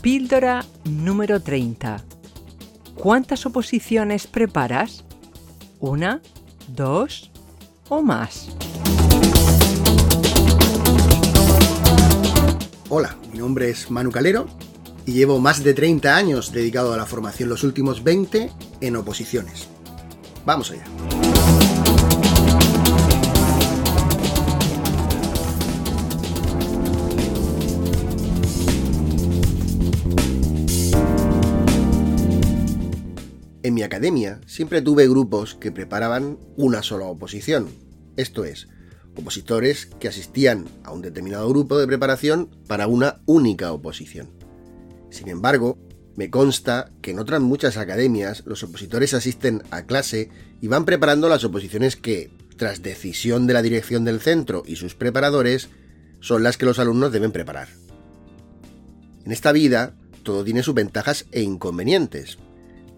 Píldora número 30. ¿Cuántas oposiciones preparas? ¿Una? ¿Dos? ¿O más? Hola, mi nombre es Manu Calero y llevo más de 30 años dedicado a la formación, los últimos 20 en oposiciones. Vamos allá. Academia siempre tuve grupos que preparaban una sola oposición, esto es, opositores que asistían a un determinado grupo de preparación para una única oposición. Sin embargo, me consta que en otras muchas academias los opositores asisten a clase y van preparando las oposiciones que, tras decisión de la dirección del centro y sus preparadores, son las que los alumnos deben preparar. En esta vida, todo tiene sus ventajas e inconvenientes,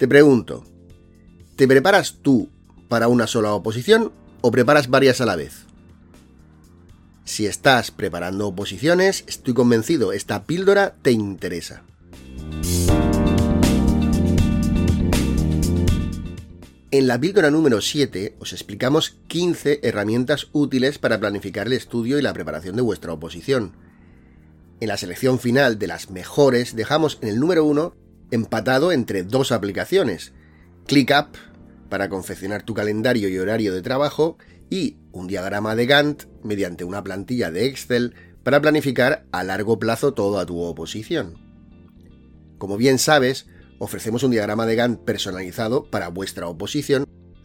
te pregunto, ¿te preparas tú para una sola oposición o preparas varias a la vez? Si estás preparando oposiciones, estoy convencido, esta píldora te interesa. En la píldora número 7 os explicamos 15 herramientas útiles para planificar el estudio y la preparación de vuestra oposición. En la selección final de las mejores dejamos en el número 1 empatado entre dos aplicaciones, ClickUp para confeccionar tu calendario y horario de trabajo y un diagrama de Gantt mediante una plantilla de Excel para planificar a largo plazo toda tu oposición. Como bien sabes, ofrecemos un diagrama de Gantt personalizado para vuestra oposición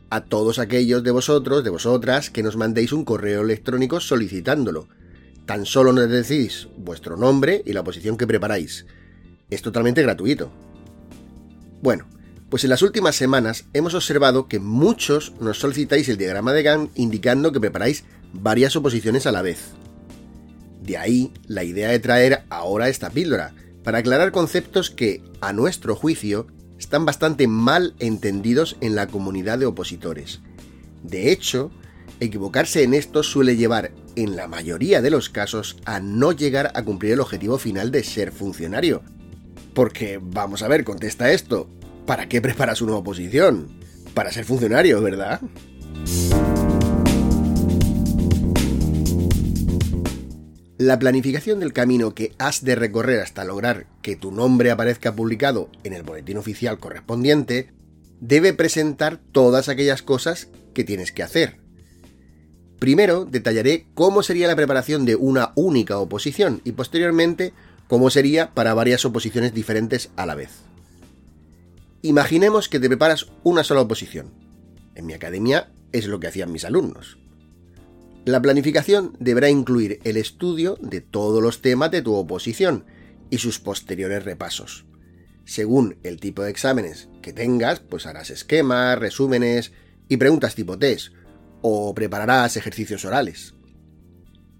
a todos aquellos de vosotros, de vosotras, que nos mandéis un correo electrónico solicitándolo. Tan solo nos decís vuestro nombre y la oposición que preparáis. Es totalmente gratuito. Bueno, pues en las últimas semanas hemos observado que muchos nos solicitáis el diagrama de Gantt indicando que preparáis varias oposiciones a la vez. De ahí la idea de traer ahora esta píldora, para aclarar conceptos que, a nuestro juicio, están bastante mal entendidos en la comunidad de opositores. De hecho, equivocarse en esto suele llevar, en la mayoría de los casos, a no llegar a cumplir el objetivo final de ser funcionario, porque, vamos a ver, contesta esto. ¿Para qué preparas una oposición? Para ser funcionario, ¿verdad? La planificación del camino que has de recorrer hasta lograr que tu nombre aparezca publicado en el boletín oficial correspondiente debe presentar todas aquellas cosas que tienes que hacer. Primero detallaré cómo sería la preparación de una única oposición y posteriormente como sería para varias oposiciones diferentes a la vez. Imaginemos que te preparas una sola oposición. En mi academia es lo que hacían mis alumnos. La planificación deberá incluir el estudio de todos los temas de tu oposición y sus posteriores repasos. Según el tipo de exámenes que tengas, pues harás esquemas, resúmenes y preguntas tipo test, o prepararás ejercicios orales.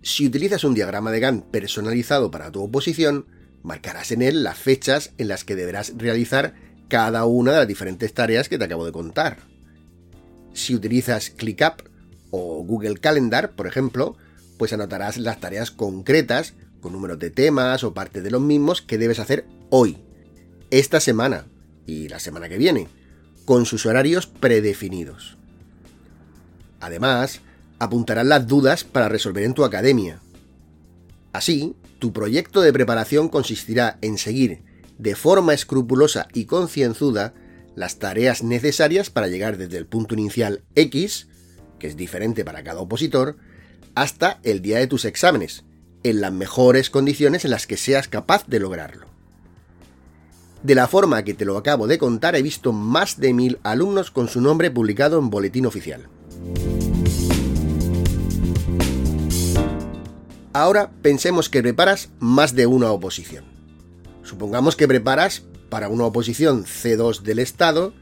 Si utilizas un diagrama de Gantt personalizado para tu oposición, marcarás en él las fechas en las que deberás realizar cada una de las diferentes tareas que te acabo de contar. Si utilizas ClickUp o Google Calendar, por ejemplo, pues anotarás las tareas concretas con números de temas o parte de los mismos que debes hacer hoy, esta semana y la semana que viene, con sus horarios predefinidos. Además, apuntarán las dudas para resolver en tu academia. Así, tu proyecto de preparación consistirá en seguir de forma escrupulosa y concienzuda las tareas necesarias para llegar desde el punto inicial X, que es diferente para cada opositor, hasta el día de tus exámenes, en las mejores condiciones en las que seas capaz de lograrlo. De la forma que te lo acabo de contar, he visto más de mil alumnos con su nombre publicado en boletín oficial. Ahora pensemos que preparas más de una oposición. Supongamos que preparas para una oposición C2 del Estado,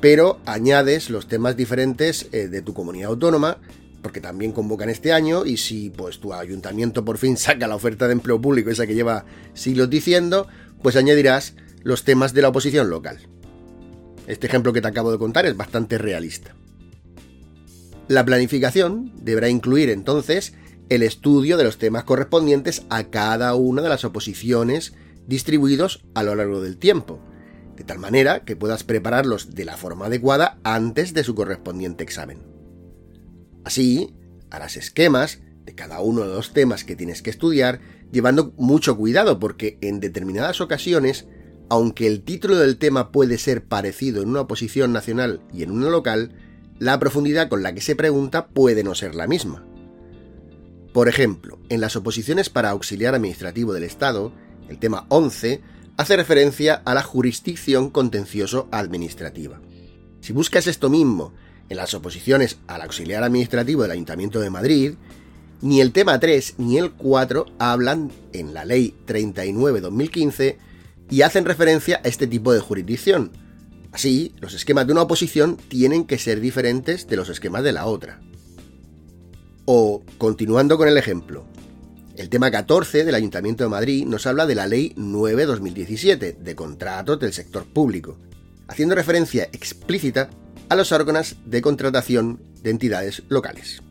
pero añades los temas diferentes eh, de tu comunidad autónoma, porque también convocan este año, y si pues tu ayuntamiento por fin saca la oferta de empleo público, esa que lleva siglos diciendo, pues añadirás los temas de la oposición local. Este ejemplo que te acabo de contar es bastante realista. La planificación deberá incluir entonces el estudio de los temas correspondientes a cada una de las oposiciones distribuidos a lo largo del tiempo, de tal manera que puedas prepararlos de la forma adecuada antes de su correspondiente examen. Así, harás esquemas de cada uno de los temas que tienes que estudiar, llevando mucho cuidado porque en determinadas ocasiones, aunque el título del tema puede ser parecido en una oposición nacional y en una local, la profundidad con la que se pregunta puede no ser la misma. Por ejemplo, en las oposiciones para auxiliar administrativo del Estado, el tema 11 hace referencia a la jurisdicción contencioso administrativa. Si buscas esto mismo en las oposiciones al auxiliar administrativo del Ayuntamiento de Madrid, ni el tema 3 ni el 4 hablan en la Ley 39-2015 y hacen referencia a este tipo de jurisdicción. Así, los esquemas de una oposición tienen que ser diferentes de los esquemas de la otra. O, continuando con el ejemplo, el tema 14 del Ayuntamiento de Madrid nos habla de la Ley 9-2017 de contratos del sector público, haciendo referencia explícita a los órganos de contratación de entidades locales.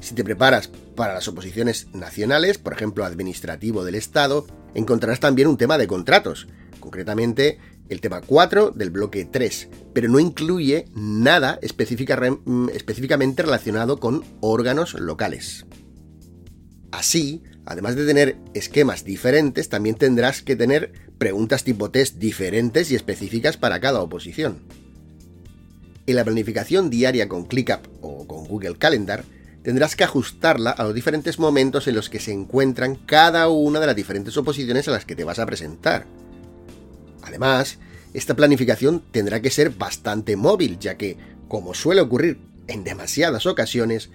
Si te preparas para las oposiciones nacionales, por ejemplo administrativo del Estado, encontrarás también un tema de contratos, concretamente el tema 4 del bloque 3, pero no incluye nada mm, específicamente relacionado con órganos locales. Así, además de tener esquemas diferentes, también tendrás que tener preguntas tipo test diferentes y específicas para cada oposición. En la planificación diaria con ClickUp o con Google Calendar, tendrás que ajustarla a los diferentes momentos en los que se encuentran cada una de las diferentes oposiciones a las que te vas a presentar. Además, esta planificación tendrá que ser bastante móvil, ya que, como suele ocurrir en demasiadas ocasiones,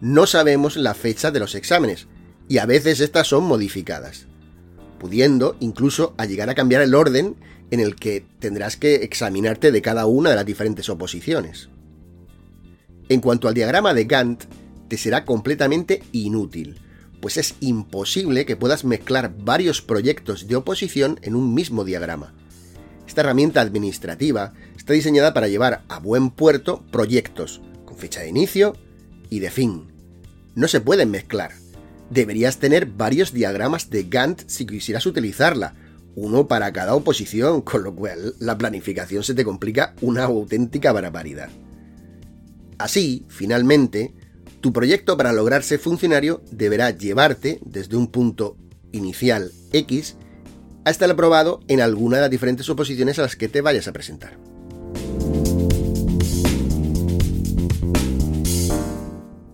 no sabemos la fecha de los exámenes, y a veces estas son modificadas, pudiendo incluso llegar a cambiar el orden en el que tendrás que examinarte de cada una de las diferentes oposiciones. En cuanto al diagrama de Gantt, te será completamente inútil, pues es imposible que puedas mezclar varios proyectos de oposición en un mismo diagrama, esta herramienta administrativa está diseñada para llevar a buen puerto proyectos con fecha de inicio y de fin. No se pueden mezclar. Deberías tener varios diagramas de Gantt si quisieras utilizarla, uno para cada oposición, con lo cual la planificación se te complica una auténtica barbaridad. Así, finalmente, tu proyecto para lograrse funcionario deberá llevarte desde un punto inicial X a estar aprobado en alguna de las diferentes oposiciones a las que te vayas a presentar.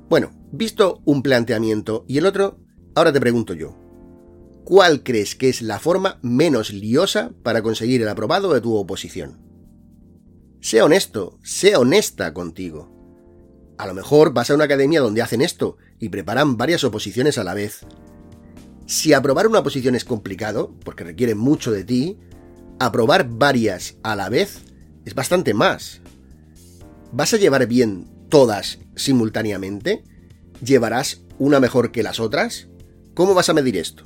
Bueno, visto un planteamiento y el otro, ahora te pregunto yo, ¿cuál crees que es la forma menos liosa para conseguir el aprobado de tu oposición? Sea honesto, sea honesta contigo. A lo mejor vas a una academia donde hacen esto y preparan varias oposiciones a la vez, si aprobar una posición es complicado, porque requiere mucho de ti, aprobar varias a la vez es bastante más. ¿Vas a llevar bien todas simultáneamente? ¿Llevarás una mejor que las otras? ¿Cómo vas a medir esto?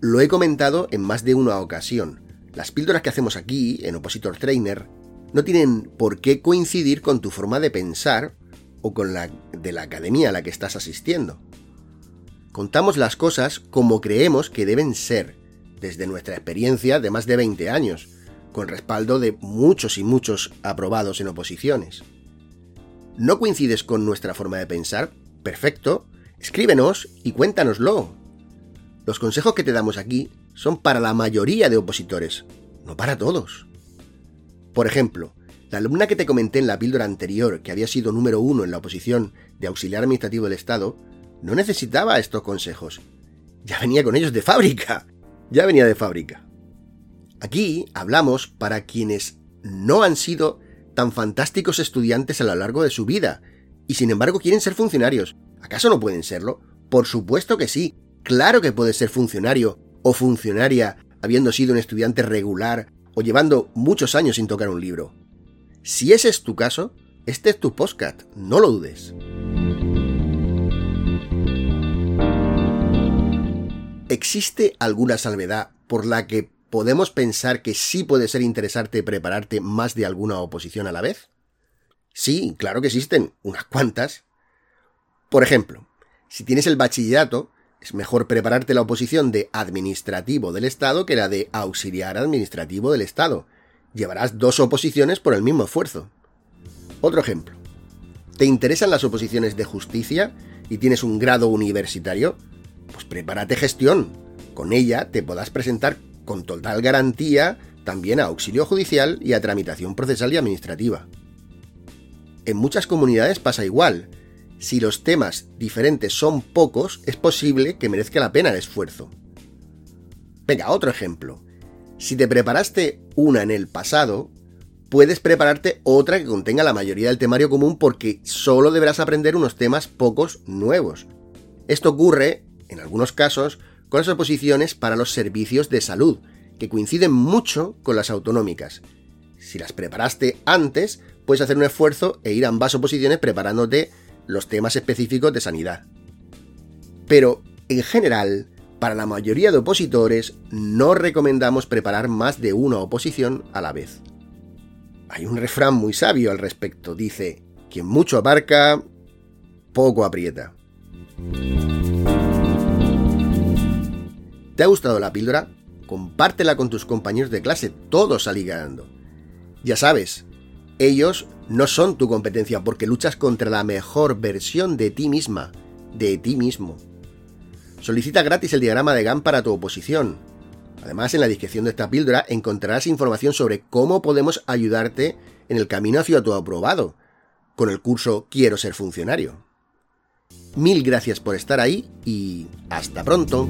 Lo he comentado en más de una ocasión. Las píldoras que hacemos aquí, en Opositor Trainer, no tienen por qué coincidir con tu forma de pensar o con la de la academia a la que estás asistiendo. Contamos las cosas como creemos que deben ser, desde nuestra experiencia de más de 20 años, con respaldo de muchos y muchos aprobados en oposiciones. ¿No coincides con nuestra forma de pensar? Perfecto, escríbenos y cuéntanoslo. Los consejos que te damos aquí son para la mayoría de opositores, no para todos. Por ejemplo, la alumna que te comenté en la píldora anterior, que había sido número uno en la oposición de auxiliar administrativo del Estado, no necesitaba estos consejos. Ya venía con ellos de fábrica. Ya venía de fábrica. Aquí hablamos para quienes no han sido tan fantásticos estudiantes a lo largo de su vida y sin embargo quieren ser funcionarios. ¿Acaso no pueden serlo? Por supuesto que sí. Claro que puedes ser funcionario o funcionaria habiendo sido un estudiante regular o llevando muchos años sin tocar un libro. Si ese es tu caso, este es tu podcast, no lo dudes. ¿Existe alguna salvedad por la que podemos pensar que sí puede ser interesante prepararte más de alguna oposición a la vez? Sí, claro que existen, unas cuantas. Por ejemplo, si tienes el bachillerato, es mejor prepararte la oposición de administrativo del Estado que la de auxiliar administrativo del Estado. Llevarás dos oposiciones por el mismo esfuerzo. Otro ejemplo. ¿Te interesan las oposiciones de justicia y tienes un grado universitario? Pues prepárate gestión. Con ella te podrás presentar con total garantía también a auxilio judicial y a tramitación procesal y administrativa. En muchas comunidades pasa igual. Si los temas diferentes son pocos, es posible que merezca la pena el esfuerzo. Venga, otro ejemplo. Si te preparaste una en el pasado, puedes prepararte otra que contenga la mayoría del temario común porque solo deberás aprender unos temas pocos nuevos. Esto ocurre, en algunos casos, con las oposiciones para los servicios de salud, que coinciden mucho con las autonómicas. Si las preparaste antes, puedes hacer un esfuerzo e ir a ambas oposiciones preparándote los temas específicos de sanidad. Pero, en general, para la mayoría de opositores, no recomendamos preparar más de una oposición a la vez. Hay un refrán muy sabio al respecto. Dice, quien mucho abarca, poco aprieta. ¿Te ha gustado la píldora? Compártela con tus compañeros de clase, todos salí ganando. Ya sabes, ellos no son tu competencia porque luchas contra la mejor versión de ti misma, de ti mismo. Solicita gratis el diagrama de GAN para tu oposición. Además, en la descripción de esta píldora encontrarás información sobre cómo podemos ayudarte en el camino hacia tu aprobado, con el curso Quiero ser funcionario. Mil gracias por estar ahí y hasta pronto.